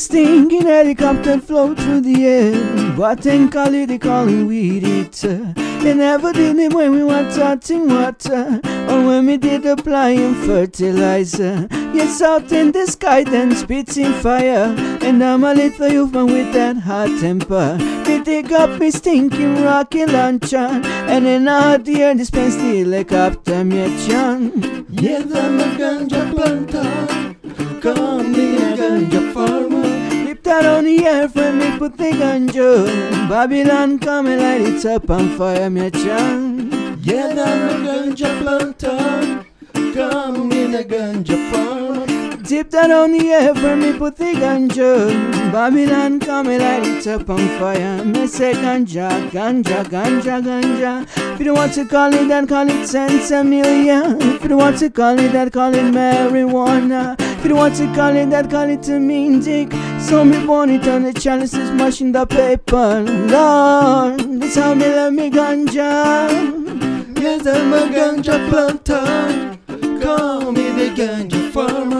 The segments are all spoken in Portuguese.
stinking helicopter float through the air. What and call it, they call it weed eater. They never did it when we were touching water or when we did applying fertilizer. Yes, out in the sky, then spitting fire. And I'm a little youth man with that hot temper. They dig up me stinking rocket launcher. And in out the air, dispense the helicopter, chun. Yeah, I'm a ganja planter. Call me a ganja farmer. Flip that on the air when me put the ganja. Babylon come and light it up on fire, me chun. Yeah, I'm a ganja planter. Come in a ganja farmer. Tip that on the air for me put the ganja. Babylon come and light it up on fire. Me say ganja, ganja, ganja, ganja. If you don't want to call it that, call it Sensimilia If you don't want to call it that, call it marijuana. If you don't want to call it that, call it a mean dick. So me want it on the chalices, mashing the paper. Lord, that's how me love me ganja. Yes, I'm a ganja planter. Call me the ganja farmer.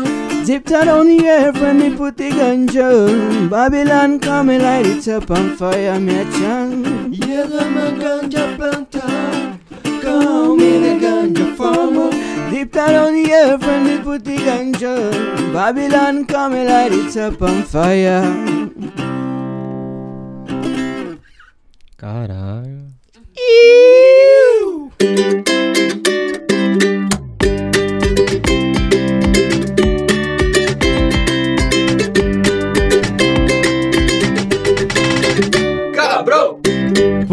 Dip that on the air when me put the gun ganja Babylon come and light it up on fire, me a chant Yes, I'm a ganja planter. Call me the ganja farmer. Dip that on the air when me put the gun ganja Babylon come and light it up on fire Caralho.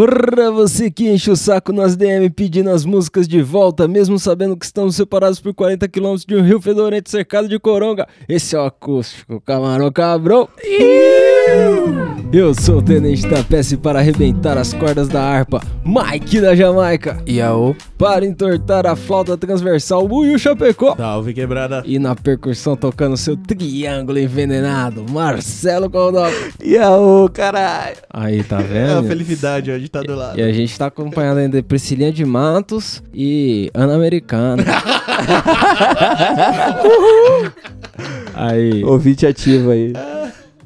Pra você que enche o saco nas DM pedindo as músicas de volta, mesmo sabendo que estamos separados por 40 km de um rio fedorento cercado de coronga, esse é o acústico, camarão cabrão. Eu sou o Tenente da Peça para arrebentar as cordas da harpa, Mike da Jamaica. Yaô. Para entortar a flauta transversal, Buiu Chapecó. Salve quebrada. E na percussão tocando seu triângulo envenenado, Marcelo Coldoc. Yaô, caralho Aí, tá É a vendo? felicidade hoje tá do lado. E a gente tá acompanhando ainda Priscilinha de Matos e Ana Americana. aí, Ouvinte ativo aí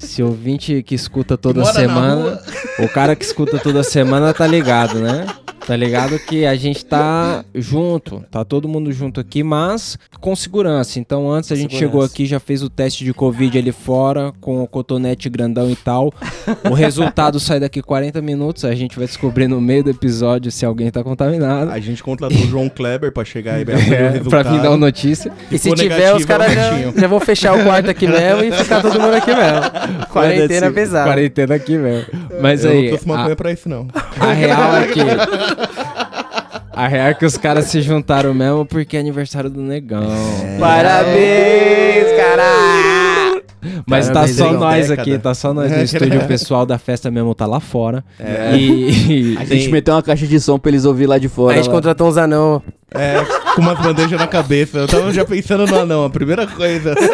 se ouvinte que escuta toda Mora semana, o cara que escuta toda semana tá ligado, né? Tá ligado que a gente tá junto, tá todo mundo junto aqui, mas com segurança. Então antes a gente Segurança. chegou aqui, já fez o teste de Covid ali fora, com o cotonete grandão e tal. O resultado sai daqui 40 minutos, a gente vai descobrir no meio do episódio se alguém tá contaminado. A gente contratou o João Kleber pra chegar aí pra É, pra vir dar uma notícia. E se tiver, negativo, os caras é o já, já vão fechar o quarto aqui mesmo e ficar todo mundo aqui mesmo. Quarentena pesada. Quarentena aqui mesmo. Mas Eu aí, não trouxe a, maconha pra isso, não. a real é que. A real é que os caras se juntaram mesmo porque é aniversário do negão. Parabéns, caralho! Mas tá Parabéns, só negão. nós Década. aqui, tá só nós no É, estúdio. é. O pessoal da festa mesmo tá lá fora. E. A gente meteu uma caixa de som pra eles ouvir lá de fora A gente lá. contratou uns anão. É, com umas bandejas na cabeça. Eu tava já pensando no anão, a primeira coisa.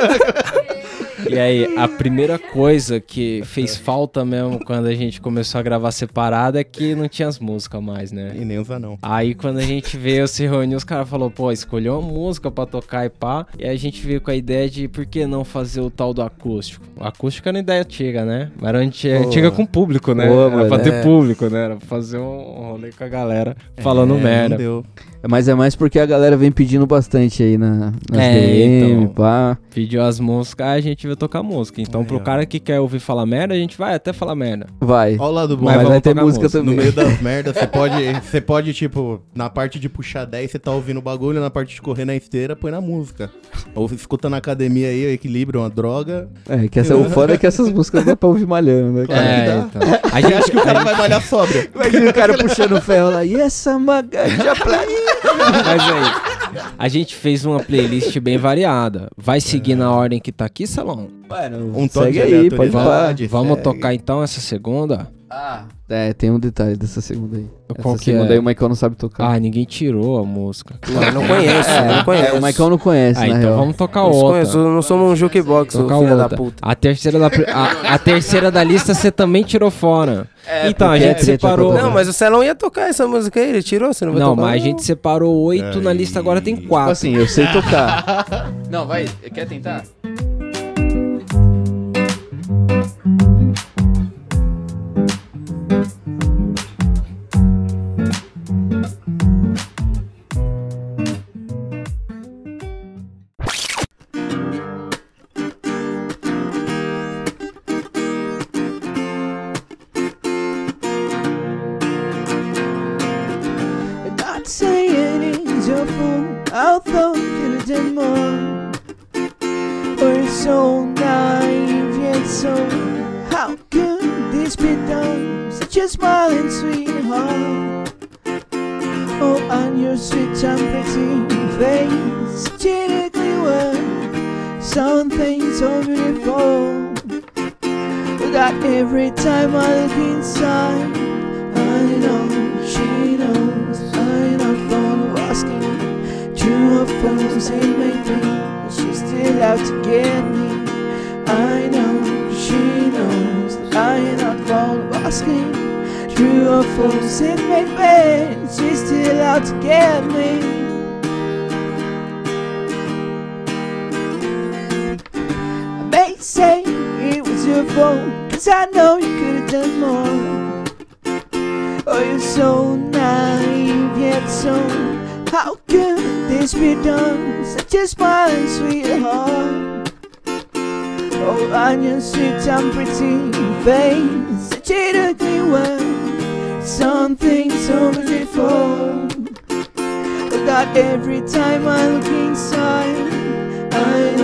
E aí, a primeira coisa que fez falta mesmo quando a gente começou a gravar separado é que não tinha as músicas mais, né? E nem os anão. Aí quando a gente veio se reunir, os caras falaram, pô, escolheu uma música pra tocar e pá. E a gente veio com a ideia de por que não fazer o tal do acústico. O acústico era uma ideia antiga, né? Mas era antiga, com público, né? Pô, era mano, pra ter é. público, né? Era pra fazer um rolê com a galera falando É, merda. Não deu. Mas é mais porque a galera vem pedindo bastante aí na, nas É, DM, então. pá. Pediu as músicas, aí a gente veio tocar música. Então, pro Aí, ó. cara que quer ouvir falar merda, a gente vai até falar merda. Vai. Olha o lado bom. Mas Mas vai ter música música. No também. meio das merdas, você pode, você pode, tipo, na parte de puxar 10, você tá ouvindo o bagulho, na parte de correr na esteira, põe na música. Ou escuta na academia aí, o equilíbrio, uma droga. É, que essa, o foda é que essas músicas dá pra ouvir malhando, né? Cara? que é, então. A gente, acha que o cara vai malhar sóbrio? Imagina o cara puxando o ferro lá. E essa maganja Mas aí, a gente fez uma playlist bem variada. Vai seguir na ordem que tá aqui, Salão? Mano, Um toque aí, pode falar. aleatoriedade. Vamos segue. tocar então essa segunda? É, tem um detalhe dessa segunda aí. Qual Essa que segunda é? aí o Michael não sabe tocar. Ah, ninguém tirou a música. Mano, não conheço, eu não conheço. É, o Michael não conhece, Ah, na então real. vamos tocar Não outra. conheço, não somos um jukebox, Tocar filha da puta. A terceira da, a, a terceira da lista você também tirou fora. então, a gente é treta separou. Não, mas o Celão ia tocar essa música aí, ele tirou, você não vai Não, tocar? mas a gente separou oito na lista, agora tem Tipo quatro. assim, eu sei tocar. não, vai, quer tentar? Cause I know you could have done more. Oh, you're so naive yet so. How could this be done? Such a smiling sweetheart. Oh, on your sweet and pretty face, such a ugly word. Something so beautiful. That every time I look inside, I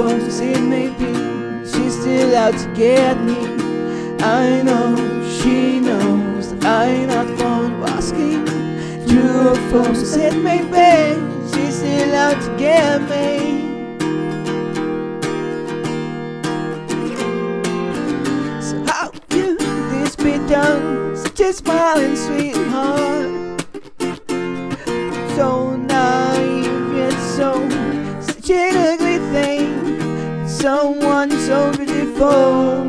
False it may be, she's still out to get me. I know she knows that I'm not fond of asking. True or false it may be, she's still out to get me. So how can this be done? Such a smiling sweetheart so Someone so beautiful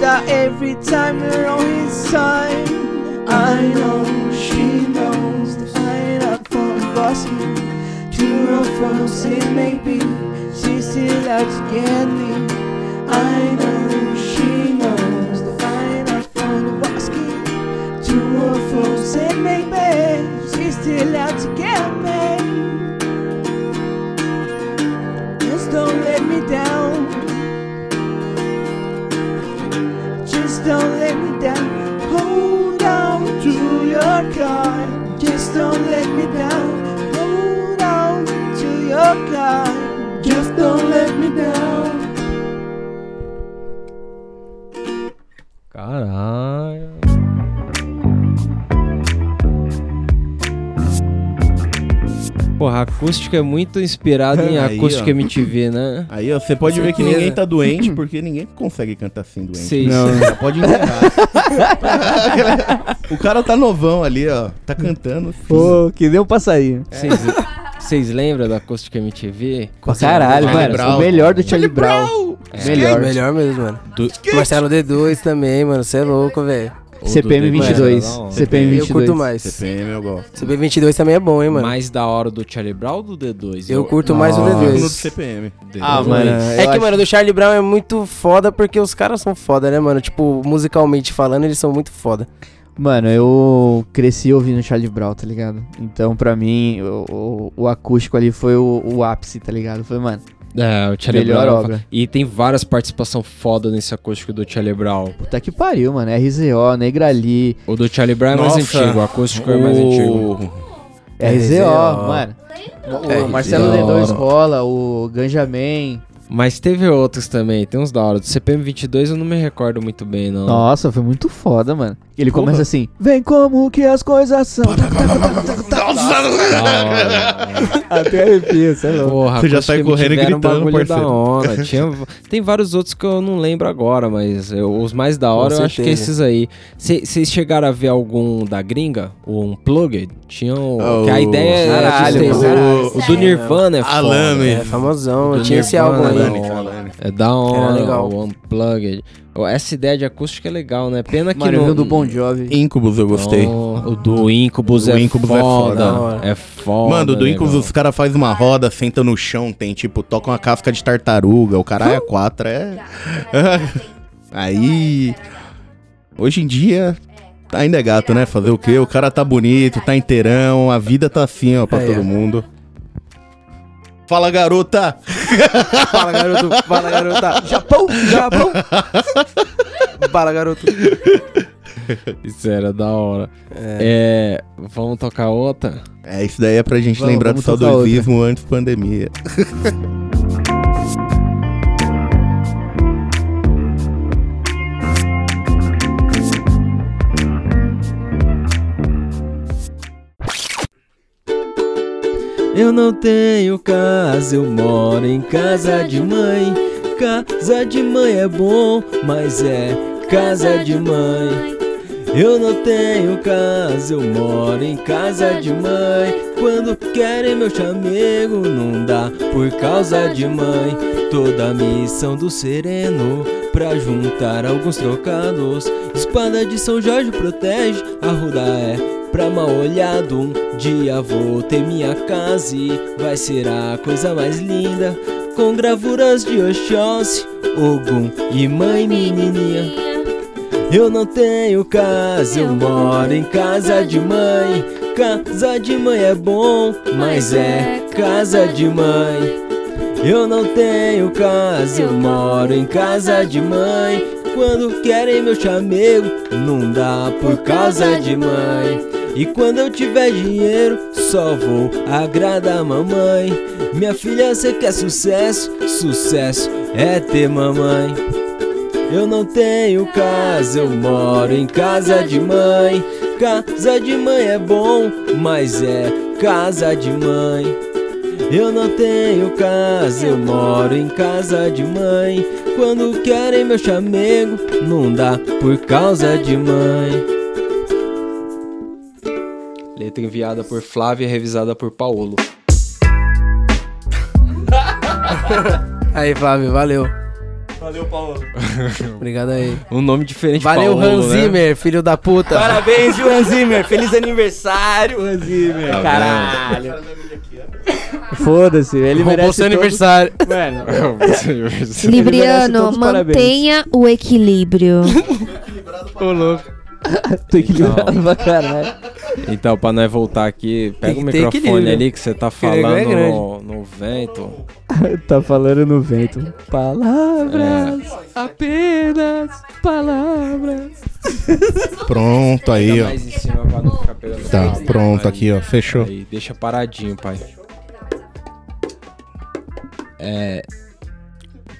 that every time you're on his side, I know she knows that I'm not fond of asking. True or false it may be, she's still out to get me. I know she knows that I'm not of asking. True or false it may be, she's still out to get me. Don't let me down. Acústica é muito inspirada em Aí, acústica ó. MTV, né? Aí ó, você pode ver que ninguém tá doente, porque ninguém consegue cantar assim doente. Sei, Não, já pode enterrar. o cara tá novão ali, ó. Tá cantando. Pô, que deu um passarinho. Vocês vocês lembram da acústica MTV? Caralho, mano. Brown. O melhor do Charlie Brown. Melhor. Melhor mesmo, mano. Do- Marcelo D2 também, mano. Você é louco, velho. CPM The 22. Era da hora. CPM Eu curto 22. mais. CPM eu gosto. CB22 também é bom, hein, mano. Mais da hora do Charlie Brown ou do D2? Eu curto mais o Nossa. No do D2. CPM. Ah, D2. mano. É eu que, acho- mano, do Charlie Brown é muito foda porque os caras são foda, né, mano? Tipo, musicalmente falando, eles são muito foda. Mano, eu cresci ouvindo Charlie Brown, tá ligado? Então, pra mim, o, o- o acústico ali foi o, o ápice, tá ligado? Foi, mano, É, o Charlie melhor Brown. obra. E tem várias participações foda nesse acústico do Charlie Brown. Puta que pariu, mano. RZO, Negrali, O do Charlie Brown é mais antigo, o acústico é mais antigo. RZO, RZO. mano. O, É, o Marcelo RZO. D2 rola, o Ganja Man. Mas teve outros também, tem uns da hora. Do CPM 22 eu não me recordo muito bem, não. Nossa, foi muito foda, mano. Ele Porra. começa assim: Vem como que as coisas são. Até arrepia, sei lá. Porra, Você já sai correndo e era um gritando, bagulho da parceiro. hora. Tinha, tem vários outros que eu não lembro agora, mas eu- os mais da hora eu acho que certeza. esses aí. Vocês chegaram a ver algum da gringa? O Unplugged? Tinham. Oh, que a ideia é caralho, caralho. O, o do Nirvana é foda. Alame. É famosão. Tinha esse álbum aí. Né? Alane, Alane. É da hora, legal. o Unplugged. Essa ideia de acústica é legal, né? Pena que Mano, eu não... vi o do Bon Jovi. Incubus eu gostei. Oh, o do Incubus, O é, Incubus é foda, foda. é foda. Mano, do Incubus legal. os caras fazem uma roda, senta no chão, tem tipo, toca uma casca de tartaruga, o caralho é quatro, é. Aí. Hoje em dia. Ainda é gato, né? Fazer o quê? O cara tá bonito, tá inteirão, a vida tá assim, ó, pra É, todo é. mundo. Fala, garota! Fala, garoto. Fala, garota. Japão, Japão. Fala, garoto. Isso era da hora. É, vamos tocar outra? É, isso daí é pra gente Vamos, lembrar do vamos tocar saudosismo antes da pandemia. Eu não tenho casa, eu moro em casa de mãe. Casa de mãe é bom, mas é casa de mãe. Eu não tenho casa, eu moro em casa de mãe. Quando querem meu chamego, não dá por causa de mãe. Toda a missão do sereno pra juntar alguns trocados. Espada de São Jorge protege, a ruda é pra mal olhado. Um dia vou ter minha casa e vai ser a coisa mais linda. Com gravuras de Oxóssi, Ogum e mãe menininha. Eu não tenho casa, eu moro em casa de mãe. Casa de mãe é bom, mas é casa de mãe. Eu não tenho casa, eu moro em casa de mãe. Quando querem meu chamego, não dá por causa de mãe. E quando eu tiver dinheiro, só vou agradar mamãe. Minha filha, você quer sucesso? Sucesso é ter mamãe. Eu não tenho casa, eu moro em casa de mãe. Casa de mãe é bom, mas é casa de mãe. Eu não tenho casa, eu moro em casa de mãe. Quando querem meu chamego, não dá por causa de mãe. Letra enviada por Flávia, revisada por Paulo. Aí, Flávio, valeu. Valeu, Paulo. Obrigado aí. Um nome diferente, Valeu, Paulo, Hans né? Zimmer, filho da puta. Parabéns, viu, Hans Zimmer? Feliz aniversário, Hans Zimmer. Tá Caralho. Foda-se, ele Roubou merece seu todo- aniversário. Mano, Libriano, os parabéns. mantenha o equilíbrio. Ô, louco. tô equilibrado pra caralho. Então, pra nós voltar aqui, pega o microfone equilíbrio. ali que você tá é falando grande. no, no vento. tá falando no vento. Palavras, É. apenas palavras. Pronto, aí, ó. cima Tá, pronto, Aí, aqui, ó. Fechou. Aí, deixa paradinho, pai. É.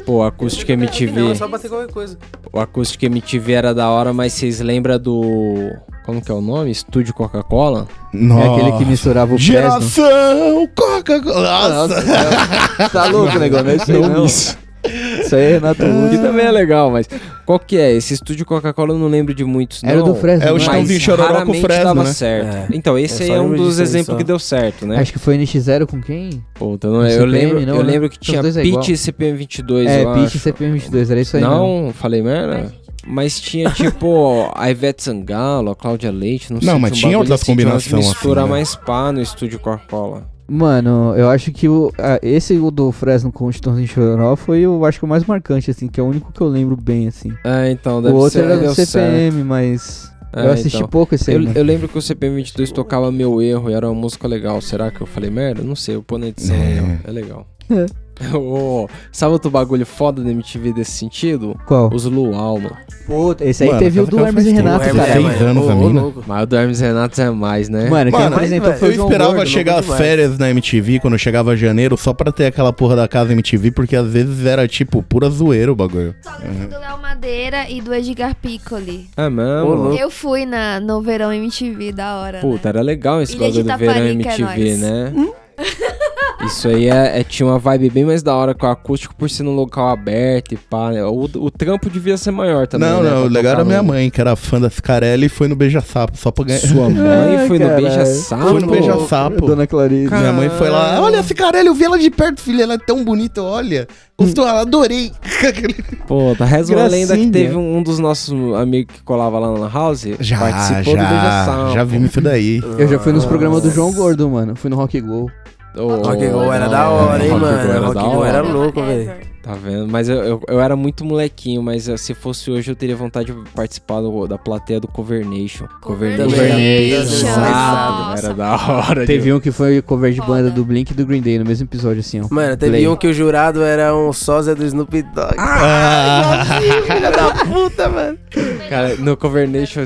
Pô, acústica MTV. Não, é só bater qualquer coisa. O acústica MTV era da hora, mas vocês lembram do. Como que é o nome? Estúdio Coca-Cola? É aquele que misturava o Fresno. Geração Coca-Cola. Nossa. Tá louco o negócio, não é isso aí não. isso. Isso aí é Renato Que Russo. também é legal, mas. Qual que é? Esse estúdio Coca-Cola eu não lembro de muitos, não. Era do Fresno. É o não Chitãozinho Mas Chororó com raramente Fresno, dava né? certo. É. Então, esse Eu aí é um dos exemplos só. que deu certo, né? Acho que foi NX0 com quem? Puta, não, eu, CPM, lembro, não, eu né? lembro que tinha é. Pitch e CPM22, é, Pitch acho. CPM22, era isso aí. Não, falei merda. Mas tinha tipo a Ivete Sangalo, a Cláudia Leite, não sei. Não, mas um tinha outras assim, tinha umas combinação mistura assim, né? mais pá no estúdio Coca-Cola. Mano, eu acho que o, ah, esse o do Fresno com o Chitãozinho Chororó foi o, acho que o mais marcante, assim, que é o único que eu lembro bem, assim. É, então, o deve outro ser. era do deu certo. CPM, mas É, eu assisti então. pouco esse aí, Eu, mano. eu lembro que o CPM22 tocava Meu Erro e era uma música legal. Será que eu falei merda? Não sei, eu pôr na edição aí, ó. É legal. Ô, sabe outro bagulho foda da MTV desse sentido? Qual? Os Luau, mano. Puta, esse aí Mano, teve o do cara Hermes e tempo. Renato, cara. é, Seis anos louco. Mas o do Hermes e Renato é mais, né? Mano, quem Mano, apresentou mas, foi Eu o João esperava Gordo. chegar demais. férias na MTV quando chegava janeiro só pra ter aquela porra da casa MTV, porque às vezes era tipo pura zoeira o bagulho. Do Léo Madeira e do Edgar Piccoli. É mesmo? Eu fui na, no verão MTV, da hora, Puta, né? era legal esse Ilha bagulho do verão Taparica, é MTV, nóis. Isso aí é, é- tinha uma vibe bem mais da hora com o acústico por ser num local aberto e pá. né? O, o trampo devia ser maior também. não, né, não, pra o legal era minha mãe, que era fã da Cicarelli e foi no Beija-Sapo, só pra ganhar. Sua mãe Ai, foi no. Beija-Sapo? Foi no Beija-Sapo. Dona Clarice. Minha mãe foi lá, olha a Cicarelli, eu vi ela de perto, filha, ela é tão bonita, olha. Gostou, ela adorei. Pô, tá reza uma lenda que teve um, um dos nossos amigos que colava lá na House. Já, participou do já, Beija-Sapo. já vimos isso daí. Eu já fui nos programas do João Gordo, mano. Fui no Rock Go. Ô, Rock and Roll era da hora, hein, mano. Rock and Roll era louco, velho. Tá vendo? Mas eu, eu, eu era muito molequinho, mas eh, se fosse hoje eu teria vontade de participar do- da plateia do Cover Nation. Cover Cover Nation. Exato, Nossa. era da hora. Teve de- um que foi cover de banda do Blink e do Green Day no mesmo episódio, assim, ó. Mano, teve Play. um que o jurado era um sósia do Snoop Dogg. Ah, Filha da puta, mano. Cara, no Cover Nation,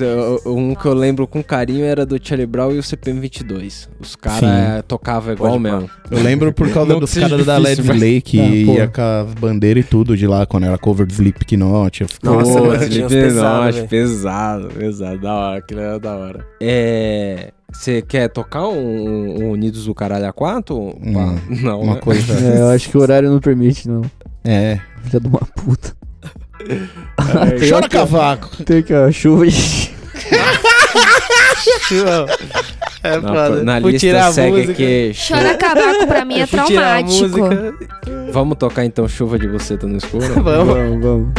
um que eu lembro com carinho era do Charlie Brown e o CPM22. Os caras tocavam igual mesmo. Eu lembro por causa Não dos caras da Led Slay que Ah, ia com as bandeiras e tudo de lá, quando era cover de Slipknot. eu ficava- Nossa, Pô, Slipknot, pesado, pesado, da hora, aquilo era da hora. É. Você quer tocar um, um Unidos do Caralho a 4? Hum, não, Uma né? coisa. É, eu acho que o horário não permite, não. É. Filha de uma puta. Chora cavaco! Tem que a chuva É Na, foda. na Fui lista segue aqui. Chora cabaco pra mim é traumático. Vamos tocar então Chuva de Buceta no Escuro? Vamos. Vamos, vamos.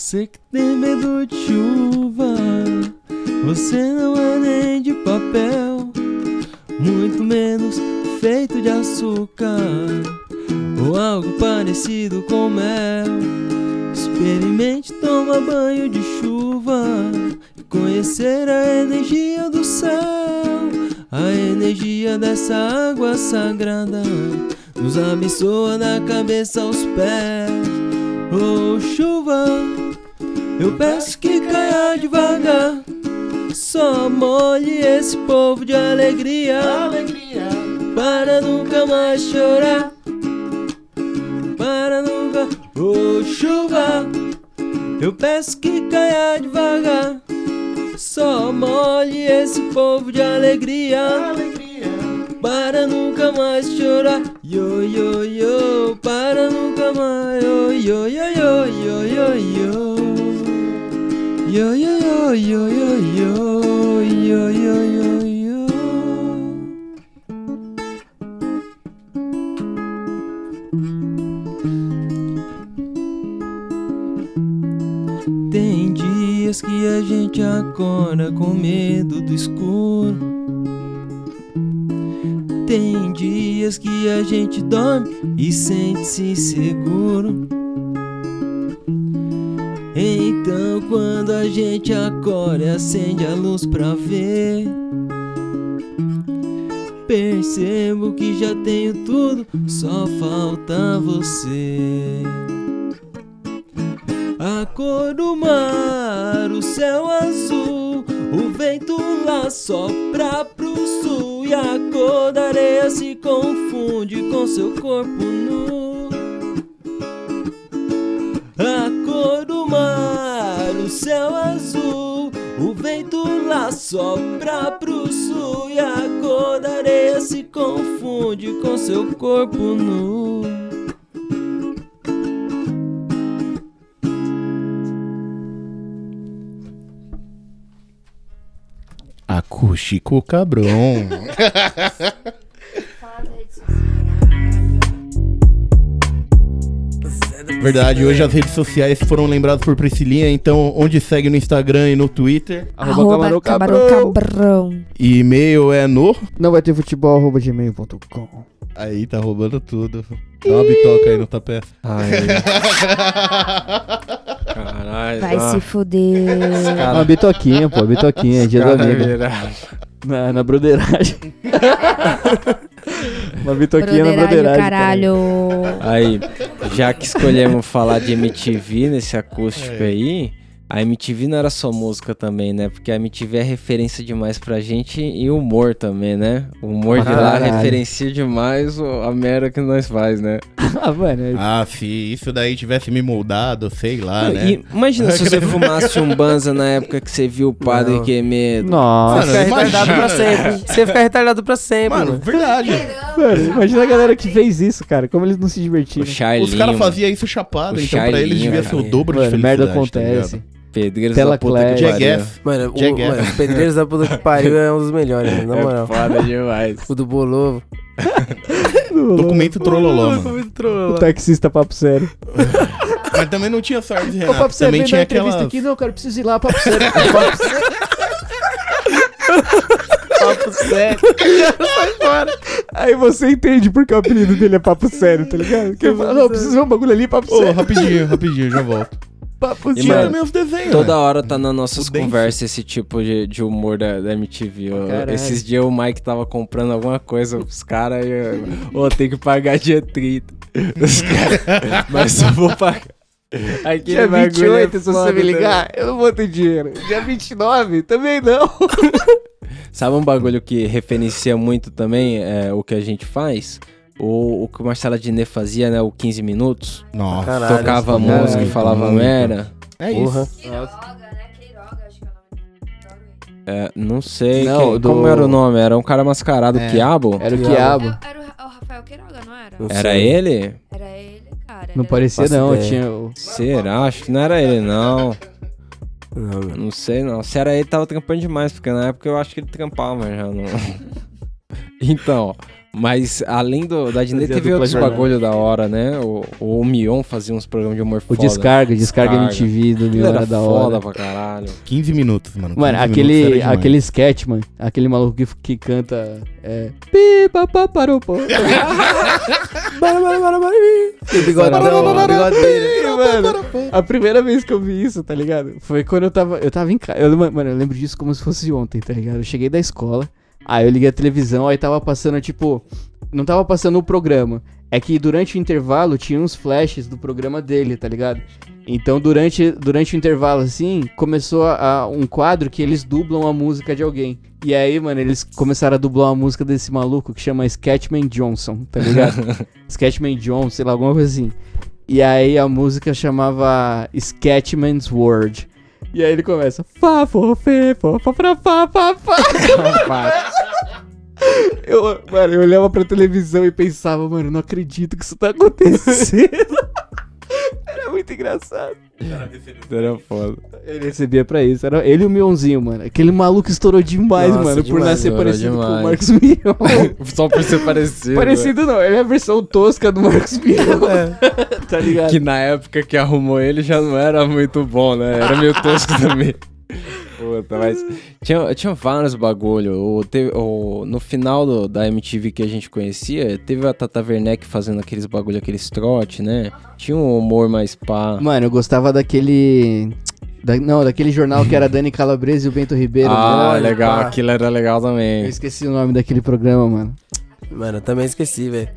Você que tem medo de chuva, você não é nem de papel, muito menos feito de açúcar ou algo parecido com mel. Experimente tomar banho de chuva e conhecer a energia do céu, a energia dessa água sagrada nos abençoa da cabeça aos pés. Oh chuva, eu peço que caia devagar. Só molhe esse povo de alegria, para nunca mais chorar. Para nunca, oh chuva, eu peço que caia devagar. Só molhe esse povo de alegria, para nunca mais chorar. Yo yo yo, para nunca mais. Yo yo yo yo yo yo yo. Yo yo yo yo yo yo yo yo yo yo. Tem dias que a gente acorda com medo do escuro. Tem dias que a gente dorme e sente-se inseguro. Então, quando a gente acorda acende a luz pra ver, percebo que já tenho tudo, só falta você. A cor do mar, o céu azul, o vento lá sopra pro sul e a cor da areia se confunde com seu corpo nu. A mar, o céu azul, o vento lá sopra pro sul e a cor da areia se confunde com seu corpo nu. Acústico cabrão. Verdade, hoje as redes sociais foram lembradas por Priscilinha, então onde segue no Instagram e no Twitter. Arroba Camarão camarão Cabrão. E e-mail é no. Não vai ter futebol, arroba gmail.com. Aí tá roubando tudo. Dá uma bitoca aí no tapete. Ai. Caralho. Vai se fuder. Uma bitoquinha, pô, bitoquinha, dia do cara amigo. vira- Na, na broderagem. Uma bitoquinha na Broderagem, caralho. Aí, já que escolhemos falar de MTV nesse acústico aí, a MTV não era só música também, né? Porque a MTV é referência demais pra gente e humor também, né? O humor de lá Caralho. referencia demais o- a merda que nós faz, né? ah, mano. é- Ah, se isso daí tivesse me moldado, sei lá, né? E imagina se você fumasse um banza na época que você viu o padre Não. que medo. Nossa, Você fica retardado pra sempre. Você fica retardado pra sempre, Mano, mano. verdade. mano, imagina a galera que fez isso, cara. Como eles não se divertiram. Charlinho. Os caras faziam isso chapado, O então pra eles Charlinho, devia ser o dobro de Mano, felicidade. merda tá acontece. ligado? Pedreiros Tela da puta Clash. que pariu. Jackass. Mano, o, Jackass. mano, os Pedreiros da Puta que Pariu é um dos melhores, mano, na É moral. foda demais. O do Bolovo. Documento Trololó, mano. O taxista papo sério. Mas também não tinha sorte, Ô, Renato. papo sério, também vem tinha dar entrevista aquela... aqui. Não, cara, preciso ir lá, papo sério. papo sério. papo sério. Aí você entende porque o apelido dele é papo sério, tá ligado? Que ele fala, não, preciso ver um bagulho ali, papo Ô, sério. rapidinho, rapidinho, já volto. Papo E, mano, também os desenhos, Toda né? hora tá nas nossas O conversas esse tipo de, de humor da, da MTV. Esses dias o Mike tava comprando alguma coisa pros caras e. eu, Ô, tem que pagar dia 30. Os caras. Mas eu vou pagar. Aquele Dia bagulho é 28, se você me também. ligar, eu não vou ter dinheiro. Dia 29, também não. Sabe um bagulho que referencia muito também é, o que a gente faz? O, o que o Marcelo Adnet fazia, né? O 15 minutos. Nossa. Caralho, tocava música caralho, e falava muito. merda. É Porra. isso. Queiroga, né? Queiroga, acho que é o nome dele. É, não sei. Não, quem- do- Como era o nome? Era um cara mascarado, É. Quiabo? Era o Diabo. Quiabo. Era, era o, Rafael Queiroga, não era? Não Era ele? Era ele, cara. Não parecia não, ideia. tinha o... Será? Acho que não era ele, não. Não. Não sei, não. Se era ele, tava trampando demais, porque na época eu acho que ele trampava já. Não... então, mas além do, da Disney, teve outros bagulho da hora, né? O, o Mion fazia uns programas de humor O foda. Descarga, Descarga Descarga. MTV do Leon era era da foda hora. pra caralho. 15 minutos, mano. 15 Mano, aquele, aquele sketch, mano, aquele maluco que, que canta é... Pi, pa, pa, parou, pô. O bigodão, o. Mano, a primeira vez que eu vi isso, tá ligado? Foi quando eu tava, eu tava em casa. Eu, mano, eu lembro disso como se fosse ontem, tá ligado? Eu cheguei da escola, aí eu liguei a televisão, aí tava passando, tipo. Não tava passando o programa. É que durante o intervalo tinha uns flashes do programa dele, tá ligado? Então durante, durante o intervalo, assim, começou a, a- um quadro que eles dublam a música de alguém. E aí, mano, eles começaram a dublar a música desse maluco que chama Sketchman Johnson, tá ligado? Sketchman Johnson, sei lá, alguma coisa assim. E aí a música chamava Sketchman's Word. E aí ele começa. Fá, fô, fê, fô, fá, fá, fá, fá, fá. Eu, mano, eu olhava pra televisão e pensava, mano, não acredito que isso tá acontecendo. Era muito engraçado. Era foda. Ele recebia pra isso. Era ele e o Mionzinho, mano. Aquele maluco estourou demais, Nossa, mano, por demais, nascer estourou parecido com o demais. Marcos Mion. Só por ser parecido. parecido não, ele é a versão tosca do Marcos Mion. tá ligado? Que na época que arrumou ele já não era muito bom, né? Era meio tosco também. Puta, mas tinha, tinha vários bagulho. O, teve, o, no final do- da MTV que a gente conhecia, teve a Tata Werneck fazendo aqueles bagulho, aqueles trote, né? Tinha um humor mais pá. Mano, eu gostava daquele. da- não, daquele jornal que era Dani Calabresa e o Bento Ribeiro. Ah, mano. legal, pá. aquilo era legal Eu também. esqueci o nome daquele programa, mano. Mano, eu também esqueci, velho.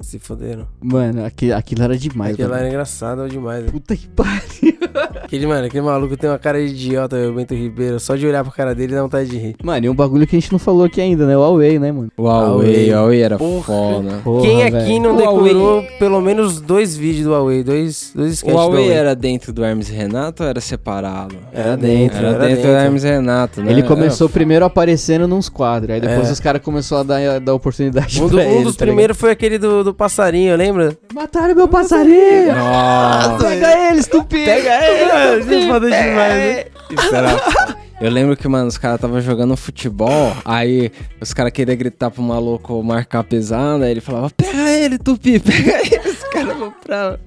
Se foderam. Mano, aqui, aquilo era demais, Aquilo lá mano. era engraçado demais. Puta que pariu. Aquele, mano, aquele maluco tem uma cara de idiota, o Bento Ribeiro. Só de olhar pra cara dele dá vontade de rir. Mano, e um bagulho que a gente não falou aqui ainda, né? O Huawei, né, mano? O Huawei, Huawei. o Huawei era Porra. foda. Porra, Quem aqui velho. não O Huawei- decorou pelo menos dois vídeos do Huawei? Dois, dois O sketches do Huawei Huawei. era dentro do Hermes Renato ou era separado? Era dentro, Era, era dentro, dentro. do Hermes Renato, né? Ele começou primeiro aparecendo nos quadros, aí depois É. os caras começaram a dar, dar oportunidade Um, do- pra um ele, dos tá primeiros foi aquele do, do passarinho, lembra? Mataram meu passarinho! Nossa, Pega ele, estúpido! Pega ele! Isso é foda demais, né? isso era. Eu lembro que, mano, os caras tava jogando futebol, aí os caras queriam gritar pro maluco marcar pesado, aí ele falava, pega ele, Tupi, pega ele, os caras compravam.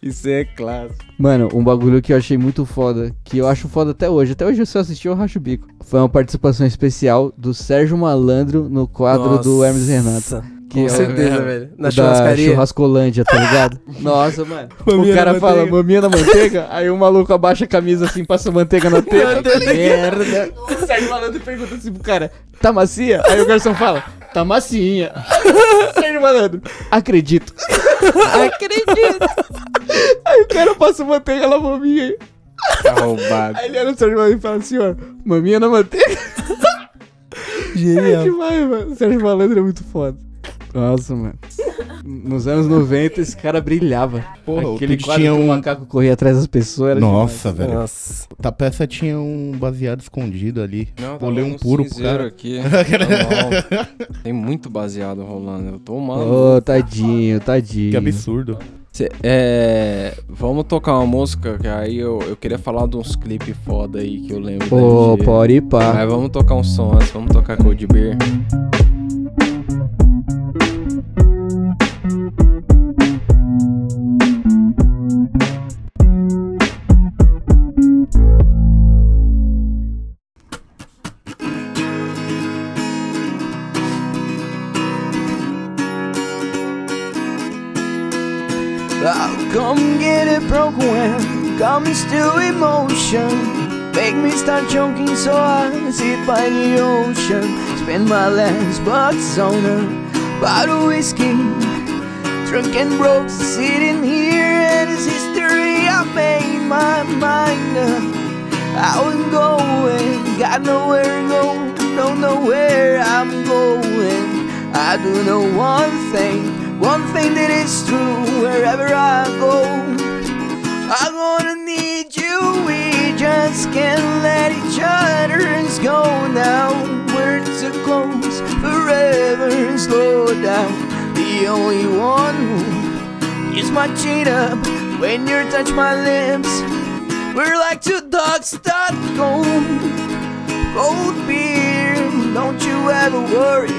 Isso é clássico. Mano, um bagulho que eu achei muito foda, que eu acho foda até hoje, até hoje se eu assistir eu racho o bico. Foi uma participação especial do Sérgio Malandro no quadro do Hermes Renato. Que Com é certeza, velho. Na da churrascaria. Churrascolândia, tá ligado? Nossa, mano. Maminha o cara na fala, maminha na manteiga, aí o maluco abaixa a camisa assim, passa manteiga na teta. Merda. O Sérgio Malandro pergunta assim pro cara, tá macia? Aí o garçom fala, tá macinha. Sérgio Malandro, acredito. acredito. Aí o cara passa manteiga na maminha. Arrombado. Aí ele olha o Sérgio Malandro e fala assim, ó, maminha na manteiga. É Genial. demais, mano. O Sérgio Malandro é muito foda. Nossa, mano. Nos anos 90, esse cara brilhava. Porra, o Aquele quadro tinha que o um- macaco corria atrás das pessoas. Era Nossa, velho. Nossa. A peça tinha um baseado escondido ali. Não, Olhei um puro pro cara. aqui. Tá bom. Tem muito baseado rolando, eu tô demais. maluco. Ô, tadinho, tadinho. Que absurdo. Cê- é, vamos tocar uma música, que aí eu, eu queria falar de uns clipes foda aí que eu lembro. da Ô, MG. pode ir pá. Mas vamos tocar um som antes, vamos tocar Cold Beer. Still emotion. Make me start choking so I sit by the ocean. Spend my last bucks on a bottle of whiskey. Drunk and broke, sitting here, and it's history. I made my mind up. I was going, got nowhere to go, don't know where I'm going. I do know one thing, one thing that is true wherever I go. Can't let each other go now. We're too close forever and slow down. The only one who is my cheat up when you touch my lips. We're like two dogs that go cold beer. Don't you ever worry.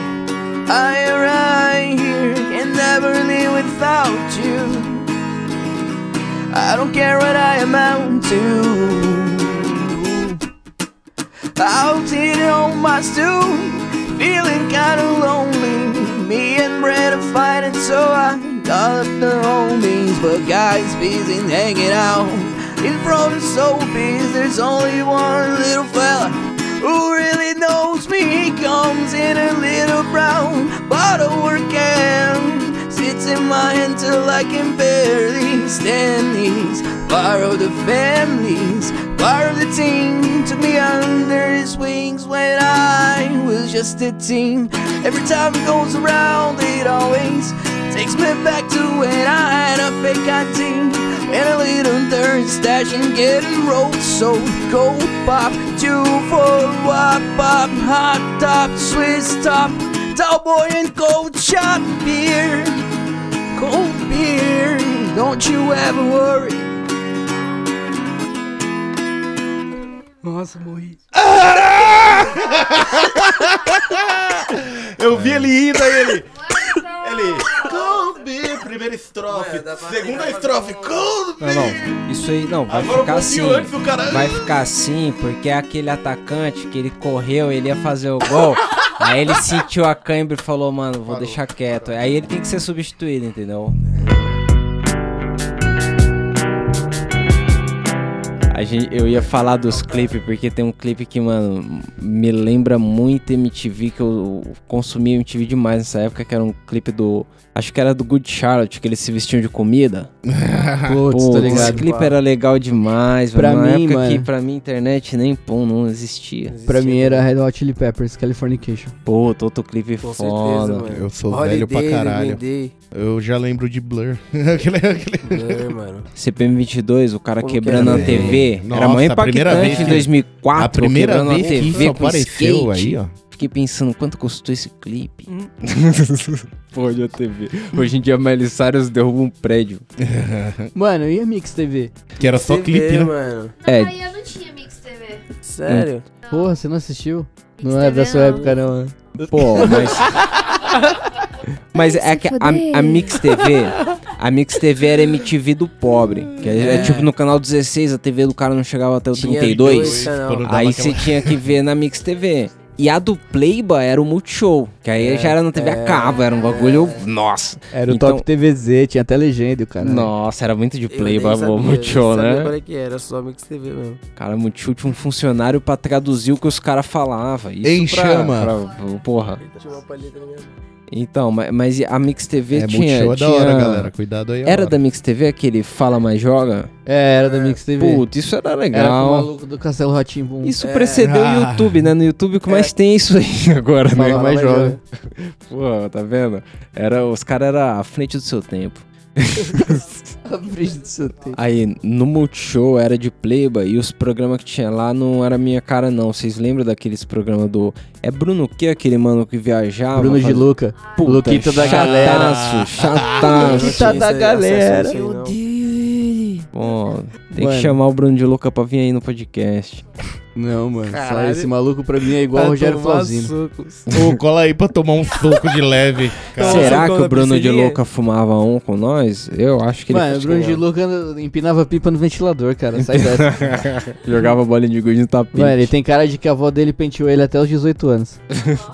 I am right here, can never live without you. I don't care what I amount to. Out here on my stool, feeling kinda lonely. Me and Brett are fighting, so I got up the homies. But guys, busy hanging out in front of Sophie's. There's only one little fella who really knows me. He comes in a little brown bottle or can. Sits in my hand till I can barely stand these. Borrow the families, borrow the team. Took me under his wings when I was just a teen. Every time it goes around, it always takes me back to when I had a fake ID and a little dirt stash and getting rolled so cold pop two for wop pop hot top Swiss top tall boy and cold shot beer cold beer don't you ever worry Nossa, morri. Eu vi ele indo aí, ele. Ele. Cold beer, primeira estrofe. Segunda estrofe, cold Não, beer. não, isso aí não, vai Agora um ficar assim. antes cara- Vai ficar assim, porque é aquele atacante que ele correu, ele ia fazer o gol. aí ele sentiu a cãibra e falou, mano, vou deixar quieto. Aí ele tem que ser substituído, entendeu? A gente, eu ia falar dos clipes, porque tem um clipe que, mano, me lembra muito MTV, que eu consumia MTV demais nessa época, que era um clipe do. Acho que era do Good Charlotte, que eles se vestiam de comida. Putz, Pô, tô esse ligado. clipe era legal demais, Pra mano. Na mim, época que mano. pra mim internet nem pum, não existia. Pra mim era Red Hot Chili Peppers, Californication. Pô, outro clipe Com foda. certeza, mano. Eu sou Holiday, velho pra caralho. Day, Eu já lembro de Blur. Blur, mano. CPM 22, o cara Como quebrando que a era? TV. Nossa, era mó a primeira impactante vez em que- 2004. A primeira vez a que TV isso apareceu skate. aí, ó. Fiquei pensando quanto custou esse clipe. Pô, de TV. Hoje em dia, Miley Cyrus derruba um prédio. Mano, e a Mix TV? Que era só TV, clipe, né? mano. É, Aí eu não tinha Mix TV. Sério? Porra, você não assistiu? Mix Não é da sua não. época, não. né? Pô, mas. Mas é que a, a Mix TV. A Mix TV era MTV do pobre. Que é, é tipo no canal 16, a TV do cara não chegava até o Tinha 32. dois dava Aí aquela- você tinha que ver na Mix TV. E a do Playba era o Multishow. Que aí já era na TV a cabo, era um bagulho. Nossa. Era o Então- Top TVZ, tinha até legenda, o cara. Nossa, era muito de Playba, sabia, o Multishow, nem sabia Qual né? é que era, só Mix TV mesmo. Cara, Multishow tinha um funcionário pra traduzir o que os caras falavam. Isso Em pra- chama. pra- porra. Tinha uma palheta na minha mão. Então, mas, mas a Mix TV É, tinha. Multishow é da hora, galera. Cuidado aí. Era agora. da Mix TV aquele Fala Mais Joga? É, era da Mix TV. Putz, isso era era com o legal. maluco do Castelo Ratimbo. Isso É. precedeu o Ah. YouTube, né? No YouTube o que mais tem é isso aí agora, Fala né? mais jovem. Pô, tá vendo? Era, os caras eram à frente do seu tempo. Aí, no Multishow era de Playba e os programas que tinha lá não era minha cara, não. Vocês lembram daqueles programas do. É Bruno que aquele mano que viajava? Bruno de Luca. Puta, Luquita da galera. Chataço, chataço. Luquita da galera. Meu Deus. Pô, tem Mano. que chamar o Bruno de Luca pra vir aí no podcast. Não, mano. Só Caralho. esse maluco pra mim é igual o Rogério Flauzino. Ô, cola aí pra tomar um soco de leve. Cara. Será que o Bruno de? Luca fumava um com nós? Eu acho que ele Mano, o Bruno de Luca empinava pipa no ventilador, cara. Sai dessa. jogava bolinha de gude no tapete. Mano, ele tem cara de que a avó dele penteou ele até os 18 anos.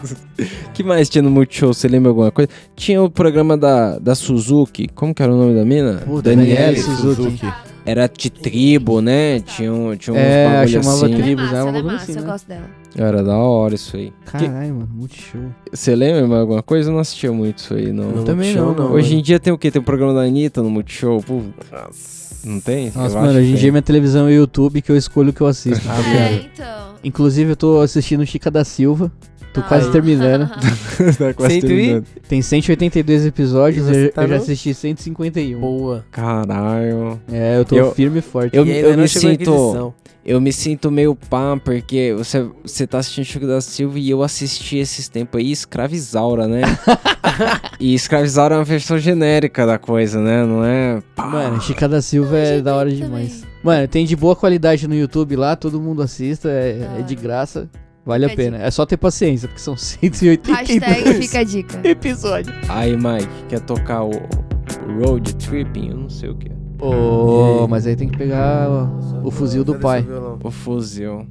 que mais tinha no Multishow? Você lembra alguma coisa? Tinha o programa da, da Suzuki. Como que era o nome da mina? Daniele Suzuki. Suzuki. Era de tribo, né? Tinha, um, tinha uns É, bagulho chamava assim. Tribos, é né? massa, Uma ela é massa, assim, eu né? gosto dela. Era da hora isso aí. Caralho, mano, multishow. Você lembra mais alguma coisa? Eu não assistia muito isso aí, não. No Também Multishow, não, não. Hoje em dia tem o quê? Tem o programa da Anitta no Multishow? Puta, Nossa. não tem? Nossa, Eu mano, hoje em dia minha televisão é o YouTube que eu escolho o que eu assisto. tá ligado? É, então. Inclusive, eu tô assistindo Chica da Silva. Tô quase Ah. terminando. Tá quase Cento e- terminando. Tem 182 episódios, E você eu, tá eu já no- assisti 151. Boa. Caralho. É, eu tô Eu- firme e forte. Eu, E ainda eu não me chegou a sinto. Inquisição. Eu me sinto meio pá, porque você, você tá assistindo Chico da Silva e eu assisti esses tempos aí Escravizaura, né? e Escravizaura é uma versão genérica da coisa, né? Não é. pá. Mano, Chica da Silva é da hora demais. também. Mano, tem de boa qualidade no YouTube lá, todo mundo assista, é, é de graça. Vale a Fica a pena. É só ter paciência, porque são 182 Hashtag fica a dica. episódios. Aí, Mike, quer tocar o, Road Tripping? Eu não sei o que é. Ô, mas aí tem que pegar o, o fuzil do pai. O fuzil.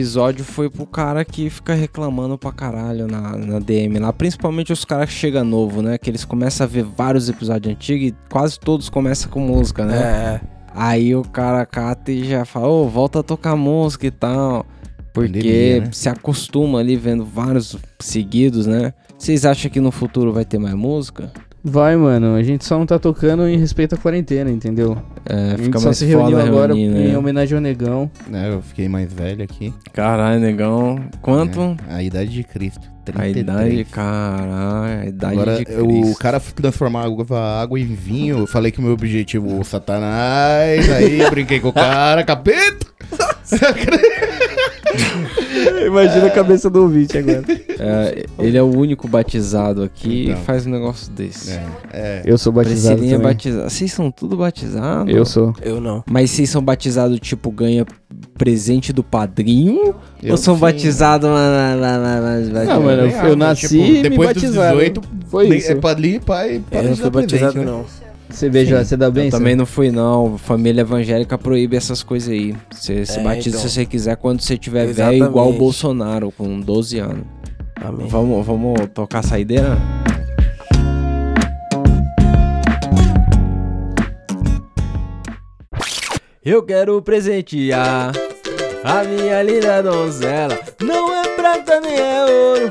Episódio foi pro cara que fica reclamando pra caralho na, na DM lá. Principalmente os caras que chegam novo, né? Que eles começam a ver vários episódios antigos e quase todos começam com música, né? É. Aí o cara cata e já fala, ô, volta a tocar música e tal. Porque Pandemia, né? se acostuma ali vendo vários seguidos, né? Vocês acham que no futuro vai ter mais música? Vai, mano. A gente só não tá tocando em respeito à quarentena, entendeu? É, a fica gente só se reuniu agora reunir, em né? homenagem ao Negão. É, eu fiquei mais velho aqui. Caralho, negão. Quanto? É, a idade de Cristo. A 33. idade, caralho, a idade Agora, de o Cristo. cara transformar água, água em vinho, eu falei que o meu objetivo, o satanás, aí eu brinquei com o cara, capeta! Imagina a cabeça do ouvinte agora. É, ele é o único batizado aqui Então. e faz um negócio desse. É, é. Eu sou batizado Priscilinha é também. Vocês são tudo batizados? Eu sou. Eu não. Mas vocês são batizados, tipo, ganha presente do padrinho? Eu ou são batizados... lá, lá, lá, Não, mano, eu, Real, eu né? nasci Tipo, e me depois dos batizaram. 18, Foi Nem- isso. É padrinho, pai, Eu não fui batizado, não. Você beija, você dá bem? Eu também não fui, não. Família evangélica proíbe essas coisas aí. Você se É, batiza então. se você quiser quando você tiver velho, Exatamente. igual o Bolsonaro, com 12 anos. Amém. Vamos, vamos tocar a saideira? Eu quero presentear a minha linda donzela. Não é prata nem é ouro,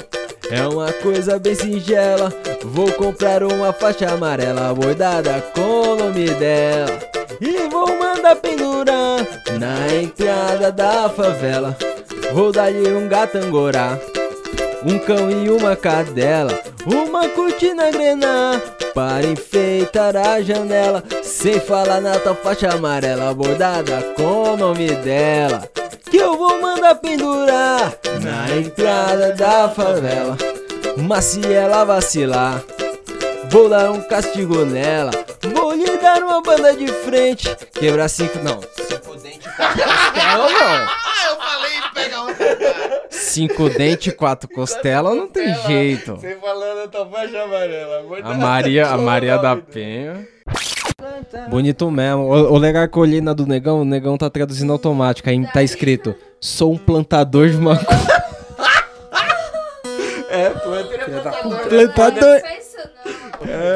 é uma coisa bem singela. Vou comprar uma faixa amarela bordada com o nome dela. E vou mandar pendurar na entrada da favela. Vou dar-lhe um gatangorá um cão e uma cadela, uma cortina grená para enfeitar a janela, sem falar na tua faixa amarela bordada com o nome dela, que eu vou mandar pendurar na entrada da favela. Mas se ela vacilar, vou dar um castigo nela, vou lhe dar uma banda de frente, quebrar cinco, não, cinco dentes, quatro costelas não. Cinco dentes, quatro costelas, não tem jeito. Você falando a tua faixa amarela, A Maria, a Maria da Penha. Bonito mesmo. O, o legal é que eu olhei na do negão, o negão tá traduzindo automático. Aí tá escrito: Sou um plantador de maconha. É, plantador.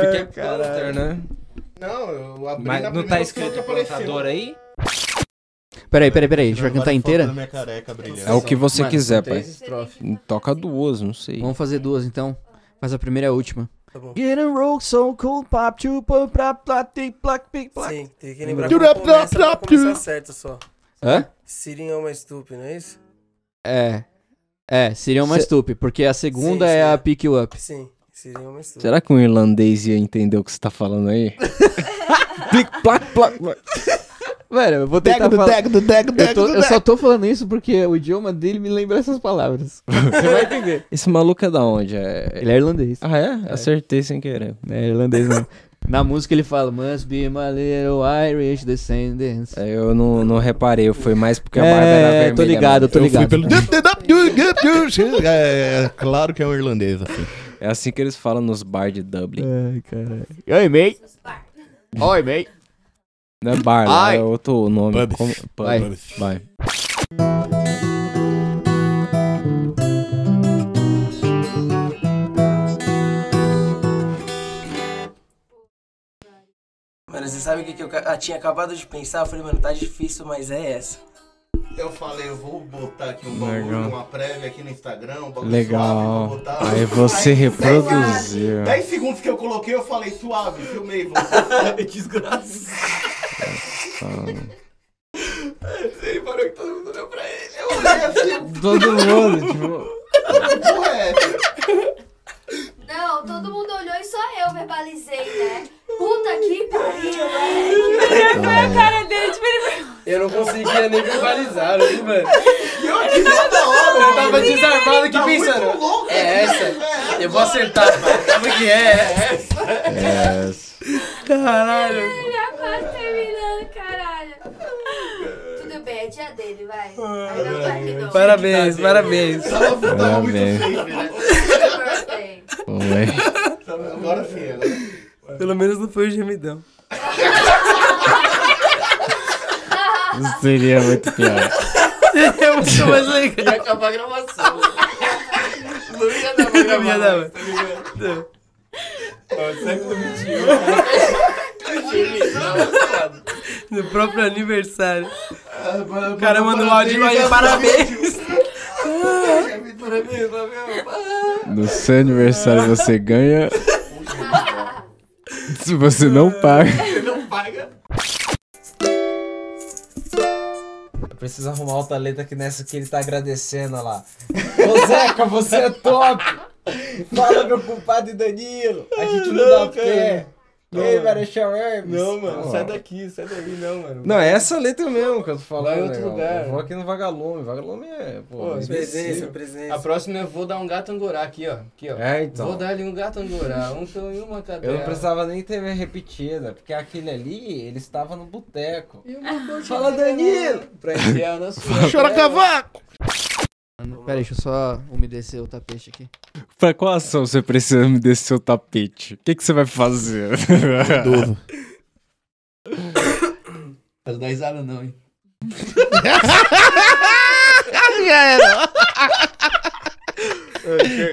Fiquei planter, né? Não, eu abri Mas na não tá escrito que apareceu. plantador aí? Peraí, peraí, peraí. A gente vai cantar foto inteira? da minha careca brilhando. É o que você Mano, quiser, pai. três estrofes. Toca duas, não sei. Vamos fazer duas então. Faz a primeira e a última. Tá bom. Getting so cool, pop, chup, pop, plop, tic, plac, pic, plac. Sim, tem que lembrar como começa pra começar certo só. Hã? Sirinho é uma estúpida, não é isso? É. É, seria uma Se- stup, porque a segunda Sim, é sim. a pick you up. Sim, é uma estúpida. Será que um irlandês ia entender o que você tá falando aí? Plic, plac, plac, plac. Velho, eu vou tentar Dego, falar. dego, do dego, Eu, tô- eu só tô falando isso porque o idioma dele me lembra essas palavras. Você vai entender. Esse maluco é da onde? É... Ele é irlandês. Ah, é? Acertei sem querer. É irlandês mesmo. Na música ele fala, Must be my little Irish descendants. É, Eu não, não reparei, foi mais porque a barba era vermelha. É, tô ligado, tô Eu fui ligado. pelo... É, claro que é um irlandês, assim. É assim que eles falam nos bar de Dublin. Ai, caralho. Oi, mate. Oi, mate. Não é bar, lá Ai. é outro nome. Pubs. Como- pub. Vai. Vai. Mano, você sabe o que, que eu ah, tinha acabado de pensar? Eu falei, mano, tá difícil, mas é essa. Eu falei, eu vou botar aqui um bagulho, uma prévia aqui no Instagram, um bagulho Legal. suave, vou botar. Aí você Aí, reproduziu. 10 segundos que eu coloquei, eu falei suave, filmei, vou Desgraça. Ele parou que todo mundo olhou pra ele. Eu olhei assim, Todo mundo, tipo. porra é? Não, todo mundo olhou e só eu verbalizei, né? Puta que pariu, moleque. Eu não conseguia nem verbalizar, né, mano? E eu aqui toda hora, Eu tava desarmado aqui Tá pensando. louco É aqui, essa? velho. Eu vou acertar, pai. Sabe que é? É essa. É. Caralho. Já quase terminando, caralho. Tudo bem, é dia dele, vai. Aí não tá. Parabéns, parabéns. Tava, muito né? Agora sim, agora. Pelo menos não foi o gemidão. Seria muito pior. É muito mais legal. Ia acabar a gravação. Não ia dar pra Não gravar. ia dar, mais, tá ligado? No próprio aniversário. O cara manda um áudio aí, parabéns. No seu aniversário você ganha. Se você não paga. Não paga. Eu preciso arrumar outra letra que nessa que ele tá agradecendo olha lá. Ô Zeca, você é top! Fala meu compadre Danilo! A gente não, dá pé! Ei, Marechal Hermes. Não, mano, Ó. sai daqui, sai daí, não, mano. Não, é essa letra mesmo que eu tô falando. Vai em outro né, lugar. Eu vou aqui no Vagalume. Vagalume é, pô, Pô. Presença, presença. A próxima eu vou dar um gato angorá aqui, ó. Aqui, ó. É, então. Vou dar-lhe um gato angorá, um cão e uma cadela. Eu não precisava nem ter repetida, porque aquele ali, ele estava no boteco. E Fala, de Danilo! Pra enfiar na sua Chora cavaco! Mano, Pera aí, deixa eu só umedecer o tapete aqui. Pra qual ação você precisa me descer o tapete? O que, que você vai fazer? Idoso. Mas dá risada não, hein?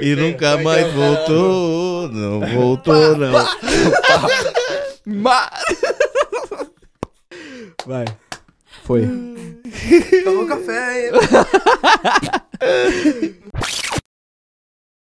E nunca mais voltou, não voltou, não. Vai. Foi. Tomou café.